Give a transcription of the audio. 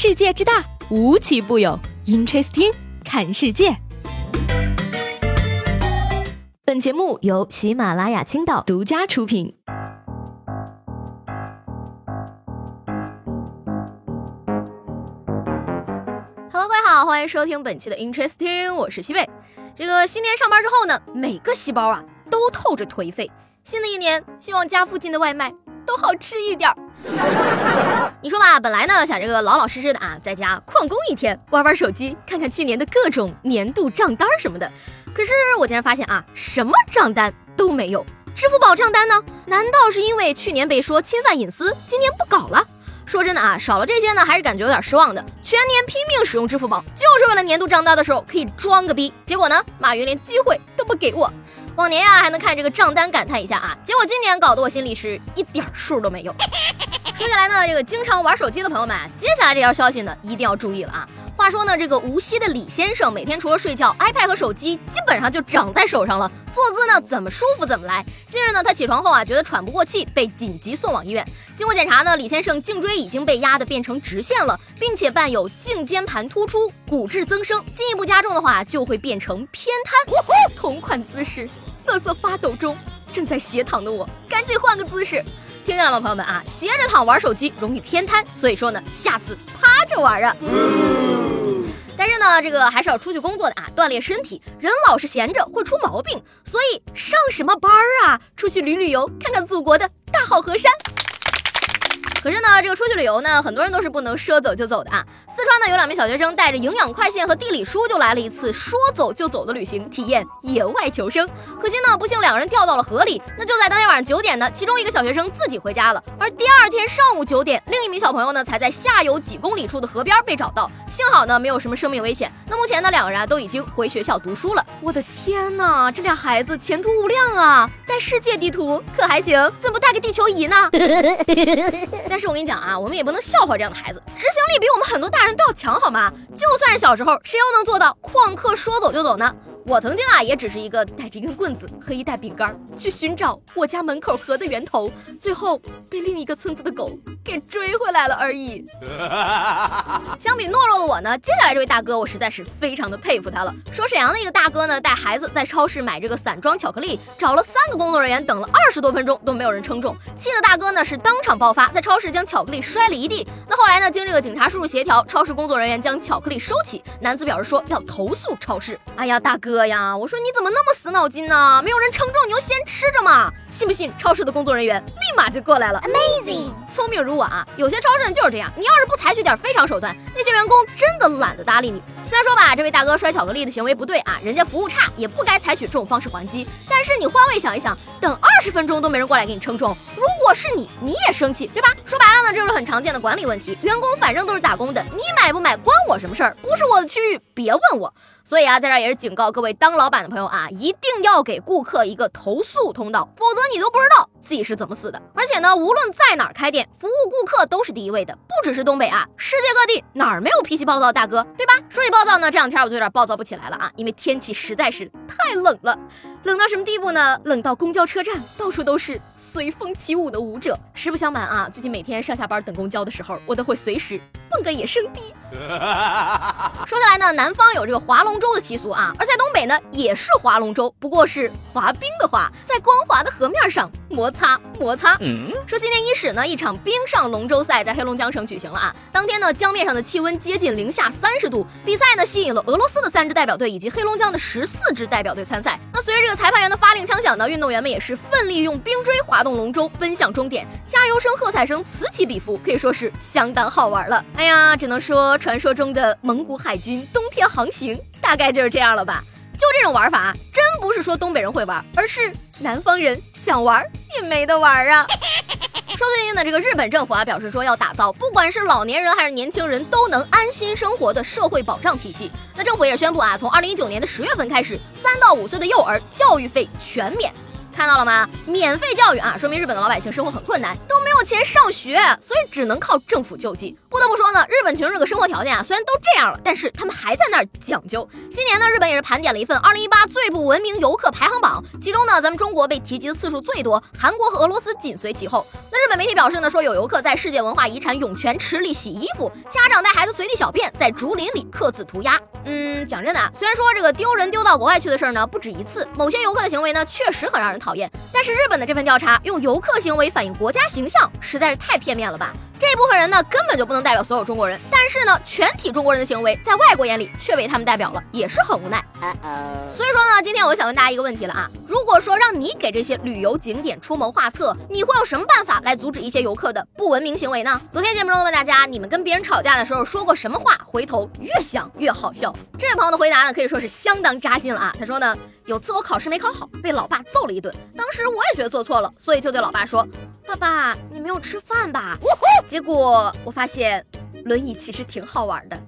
世界之大，无奇不有。Interesting，看世界。本节目由喜马拉雅青岛独家出品。Hello，各位好，欢迎收听本期的 Interesting，我是西贝。这个新年上班之后呢，每个细胞啊都透着颓废。新的一年，希望家附近的外卖都好吃一点儿。你说吧，本来呢想这个老老实实的啊，在家旷工一天，玩玩手机，看看去年的各种年度账单什么的。可是我竟然发现啊，什么账单都没有。支付宝账单呢？难道是因为去年被说侵犯隐私，今年不搞了？说真的啊，少了这些呢，还是感觉有点失望的。全年拼命使用支付宝，就是为了年度账单的时候可以装个逼。结果呢，马云连机会都不给我。往年呀还能看这个账单感叹一下啊，结果今年搞得我心里是一点数都没有。说起来呢，这个经常玩手机的朋友们，接下来这条消息呢一定要注意了啊。话说呢，这个无锡的李先生每天除了睡觉，iPad 和手机基本上就长在手上了，坐姿呢怎么舒服怎么来。近日呢，他起床后啊，觉得喘不过气，被紧急送往医院。经过检查呢，李先生颈椎已经被压得变成直线了，并且伴有颈间盘突出、骨质增生，进一步加重的话就会变成偏瘫。同款姿势，瑟瑟发抖中，正在斜躺的我，赶紧换个姿势。听见了吗，朋友们啊？斜着躺玩手机容易偏瘫，所以说呢，下次趴着玩啊。但是呢，这个还是要出去工作的啊，锻炼身体。人老是闲着会出毛病，所以上什么班儿啊？出去旅旅游，看看祖国的大好河山。可是呢，这个出去旅游呢，很多人都是不能说走就走的啊。四川呢，有两名小学生带着营养快线和地理书，就来了一次说走就走的旅行，体验野外求生。可惜呢，不幸两人掉到了河里。那就在当天晚上九点呢，其中一个小学生自己回家了，而第二天上午九点，另一名小朋友呢，才在下游几公里处的河边被找到。幸好呢，没有什么生命危险。那目前呢，两个人啊都已经回学校读书了。我的天哪，这俩孩子前途无量啊！带世界地图可还行？怎么不带个地球仪呢？但是我跟你讲啊，我们也不能笑话这样的孩子，执行力比我们很多大人都要强，好吗？就算是小时候，谁又能做到旷课说走就走呢？我曾经啊，也只是一个带着一根棍子和一袋饼干去寻找我家门口河的源头，最后被另一个村子的狗给追回来了而已。相比懦弱的我呢，接下来这位大哥，我实在是非常的佩服他了。说沈阳的一个大哥呢，带孩子在超市买这个散装巧克力，找了三个工作人员，等了二十多分钟都没有人称重，气的大哥呢是当场爆发，在超市将巧克力摔了一地。那后来呢，经这个警察叔叔协调，超市工作人员将巧克力收起，男子表示说要投诉超市。哎呀，大哥。哥呀，我说你怎么那么死脑筋呢？没有人称重，你就先吃着嘛。信不信超市的工作人员立马就过来了？Amazing，聪明如我啊！有些超市就是这样，你要是不采取点非常手段，那些员工真的懒得搭理你。虽然说吧，这位大哥摔巧克力的行为不对啊，人家服务差，也不该采取这种方式还击。但是你换位想一想，等二十分钟都没人过来给你称重，如果是你，你也生气对吧？说白了呢，这就是很常见的管理问题。员工反正都是打工的，你买不买关我什么事儿？不是我的区域，别问我。所以啊，在这儿也是警告各位当老板的朋友啊，一定要给顾客一个投诉通道，否则你都不知道自己是怎么死的。而且呢，无论在哪儿开店，服务顾客都是第一位的，不只是东北啊，世界各地哪儿没有脾气暴躁的大哥，对吧？说起暴躁呢，这两天我就有点暴躁不起来了啊，因为天气实在是太冷了。冷到什么地步呢？冷到公交车站到处都是随风起舞的舞者。实不相瞒啊，最近每天上下班等公交的时候，我都会随时蹦个野生迪。说起来呢，南方有这个划龙舟的习俗啊，而在东北呢也是划龙舟，不过是滑冰的滑，在光滑的河面上摩擦摩擦。嗯说今年伊始呢，一场冰上龙舟赛在黑龙江省举行了啊。当天呢，江面上的气温接近零下三十度，比赛呢吸引了俄罗斯的三支代表队以及黑龙江的十四支代表队参赛。那随着这个裁判员的发令枪响呢，运动员们也是奋力用冰锥滑动龙舟奔向终点，加油声、喝彩声此起彼伏，可以说是相当好玩了。哎呀，只能说传说中的蒙古海军冬天航行大概就是这样了吧？就这种玩法，真不是说东北人会玩，而是南方人想玩也没得玩啊。说最近的这个日本政府啊，表示说要打造不管是老年人还是年轻人都能安心生活的社会保障体系。那政府也宣布啊，从二零一九年的十月份开始，三到五岁的幼儿教育费全免。看到了吗？免费教育啊，说明日本的老百姓生活很困难，都没有钱上学，所以只能靠政府救济。不得不说呢，日本群众这个生活条件啊，虽然都这样了，但是他们还在那儿讲究。今年呢，日本也是盘点了一份二零一八最不文明游客排行榜，其中呢，咱们中国被提及的次数最多，韩国和俄罗斯紧随其后。那日本媒体表示呢，说有游客在世界文化遗产涌泉池里洗衣服，家长带孩子随地小便，在竹林里刻字涂鸦。嗯，讲真的啊，虽然说这个丢人丢到国外去的事儿呢不止一次，某些游客的行为呢确实很让人讨厌，但是日本的这份调查用游客行为反映国家形象，实在是太片面了吧？这部分人呢根本就不能代表所有中国人，但是呢，全体中国人的行为在外国眼里却被他们代表了，也是很无奈。所以说呢，今天我就想问大家一个问题了啊，如果说让你给这些旅游景点出谋划策，你会用什么办法来阻止一些游客的不文明行为呢？昨天节目中问大家，你们跟别人吵架的时候说过什么话？回头越想越好笑。这位朋友的回答呢，可以说是相当扎心了啊。他说呢，有次我考试没考好，被老爸揍了一顿，当时我也觉得做错了，所以就对老爸说。爸爸，你没有吃饭吧？结果我发现，轮椅其实挺好玩的。